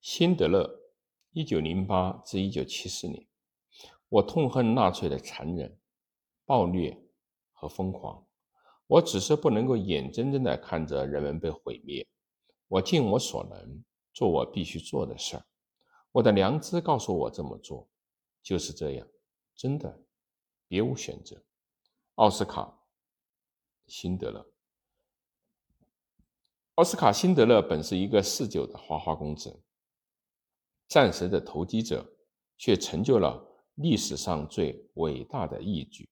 辛德勒，一九零八至一九七四年。我痛恨纳粹的残忍、暴虐和疯狂。我只是不能够眼睁睁地看着人们被毁灭。我尽我所能做我必须做的事儿。我的良知告诉我这么做，就是这样，真的，别无选择。奥斯卡·辛德勒。奥斯卡·辛德勒本是一个嗜酒的花花公子。暂时的投机者，却成就了历史上最伟大的义举。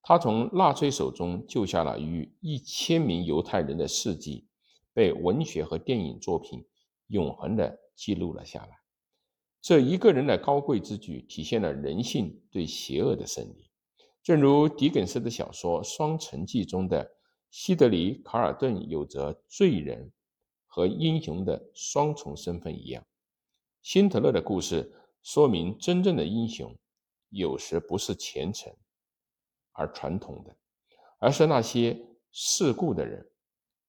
他从纳粹手中救下了逾一千名犹太人的事迹，被文学和电影作品永恒地记录了下来。这一个人的高贵之举，体现了人性对邪恶的胜利，正如狄更斯的小说《双城记》中的西德里·卡尔顿有着罪人和英雄的双重身份一样。辛德勒的故事说明，真正的英雄有时不是虔诚而传统的，而是那些世故的人、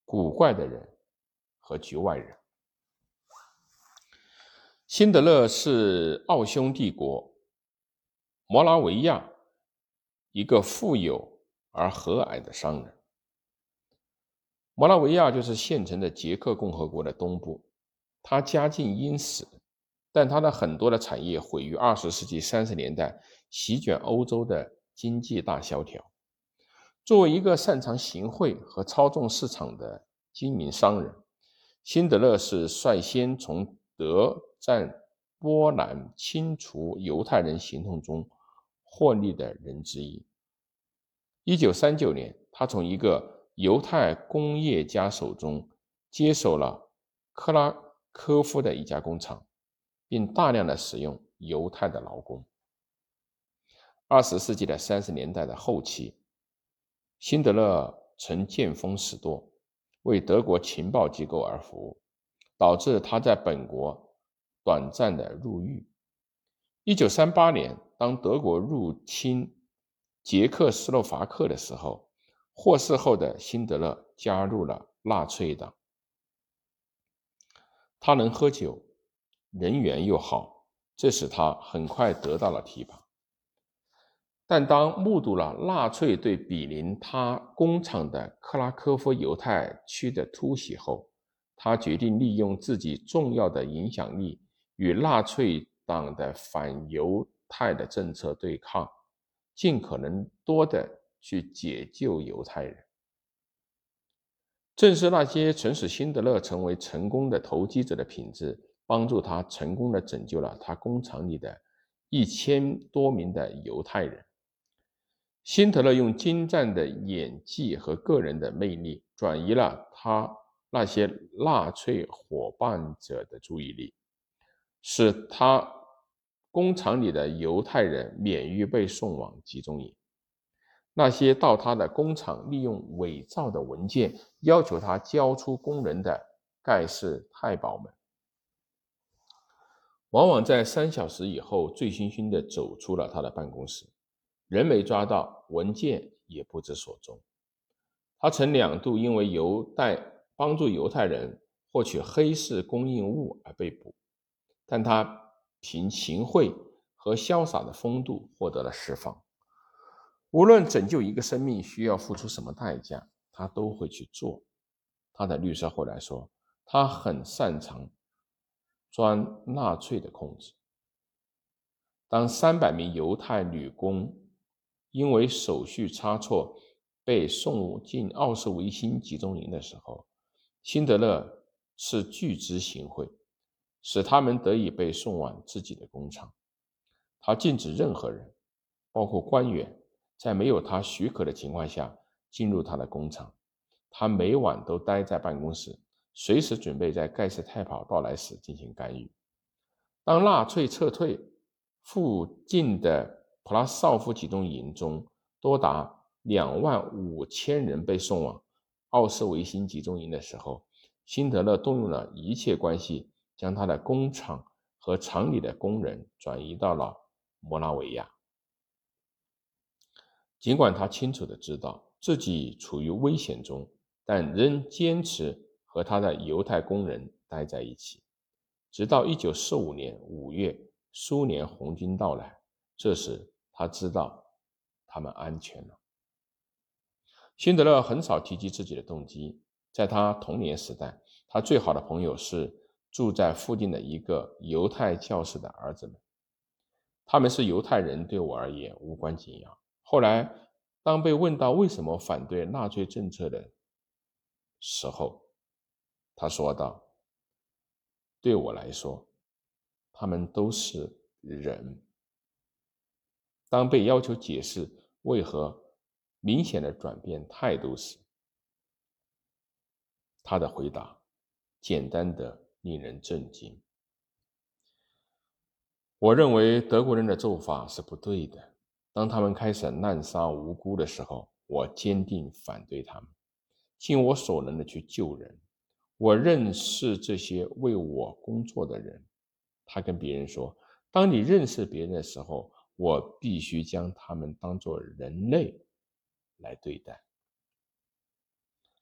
古怪的人和局外人。辛德勒是奥匈帝国摩拉维亚一个富有而和蔼的商人。摩拉维亚就是现成的捷克共和国的东部，他家境殷实。但他的很多的产业毁于二十世纪三十年代席卷欧洲的经济大萧条。作为一个擅长行贿和操纵市场的精明商人，辛德勒是率先从德占波兰清除犹太人行动中获利的人之一。一九三九年，他从一个犹太工业家手中接手了克拉科夫的一家工厂。并大量的使用犹太的劳工。二十世纪的三十年代的后期，辛德勒曾见风使舵，为德国情报机构而服务，导致他在本国短暂的入狱。一九三八年，当德国入侵捷克斯洛伐克的时候，获释后的辛德勒加入了纳粹党。他能喝酒。人缘又好，这使他很快得到了提拔。但当目睹了纳粹对比邻他工厂的克拉科夫犹太区的突袭后，他决定利用自己重要的影响力与纳粹党的反犹太的政策对抗，尽可能多的去解救犹太人。正是那些曾使辛德勒成为成功的投机者的品质。帮助他成功的拯救了他工厂里的一千多名的犹太人。辛德勒用精湛的演技和个人的魅力，转移了他那些纳粹伙伴者的注意力，使他工厂里的犹太人免于被送往集中营。那些到他的工厂利用伪造的文件要求他交出工人的盖世太保们。往往在三小时以后，醉醺醺地走出了他的办公室，人没抓到，文件也不知所踪。他曾两度因为犹太帮助犹太人获取黑市供应物而被捕，但他凭行贿和潇洒的风度获得了释放。无论拯救一个生命需要付出什么代价，他都会去做。他的律师后来说，他很擅长。钻纳粹的空子。当三百名犹太女工因为手续差错被送进奥斯维辛集中营的时候，辛德勒是拒之行贿，使他们得以被送往自己的工厂。他禁止任何人，包括官员，在没有他许可的情况下进入他的工厂。他每晚都待在办公室。随时准备在盖世太保到来时进行干预。当纳粹撤退，附近的普拉绍夫集中营中多达两万五千人被送往奥斯维辛集中营的时候，辛德勒动用了一切关系，将他的工厂和厂里的工人转移到了摩拉维亚。尽管他清楚的知道自己处于危险中，但仍坚持。和他的犹太工人待在一起，直到一九四五年五月，苏联红军到来，这时他知道他们安全了。辛德勒很少提及自己的动机。在他童年时代，他最好的朋友是住在附近的一个犹太教士的儿子们。他们是犹太人，对我而言无关紧要。后来，当被问到为什么反对纳粹政策的时候，他说道：“对我来说，他们都是人。”当被要求解释为何明显的转变态度时，他的回答简单的令人震惊。我认为德国人的做法是不对的。当他们开始滥杀无辜的时候，我坚定反对他们，尽我所能的去救人。我认识这些为我工作的人。他跟别人说：“当你认识别人的时候，我必须将他们当作人类来对待。”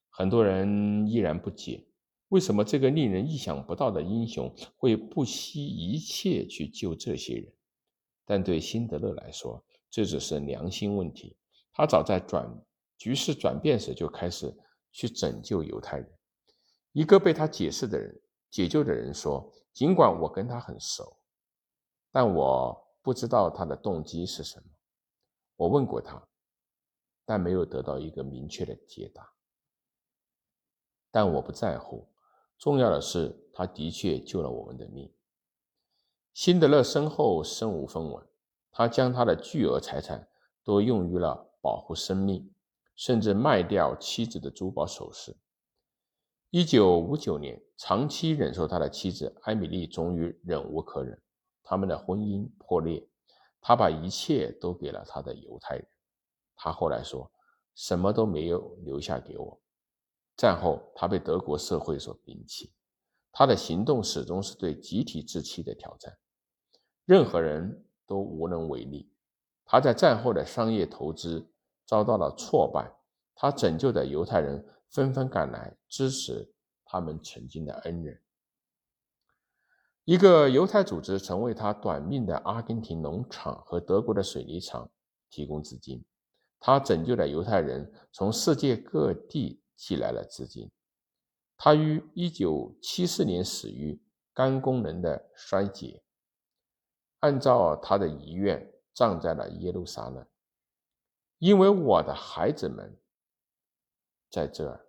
很多人依然不解，为什么这个令人意想不到的英雄会不惜一切去救这些人？但对辛德勒来说，这只是良心问题。他早在转局势转变时就开始去拯救犹太人。一个被他解释的人、解救的人说：“尽管我跟他很熟，但我不知道他的动机是什么。我问过他，但没有得到一个明确的解答。”但我不在乎，重要的是，他的确救了我们的命。辛德勒身后身无分文，他将他的巨额财产都用于了保护生命，甚至卖掉妻子的珠宝首饰。一九五九年，长期忍受他的妻子艾米丽终于忍无可忍，他们的婚姻破裂。他把一切都给了他的犹太人。他后来说：“什么都没有留下给我。”战后，他被德国社会所摒弃，他的行动始终是对集体志气的挑战，任何人都无能为力。他在战后的商业投资遭到了挫败，他拯救的犹太人纷纷赶来支持他们曾经的恩人。一个犹太组织曾为他短命的阿根廷农场和德国的水泥厂提供资金，他拯救了犹太人从世界各地。寄来了资金。他于一九七四年死于肝功能的衰竭，按照他的遗愿葬在了耶路撒冷。因为我的孩子们在这儿。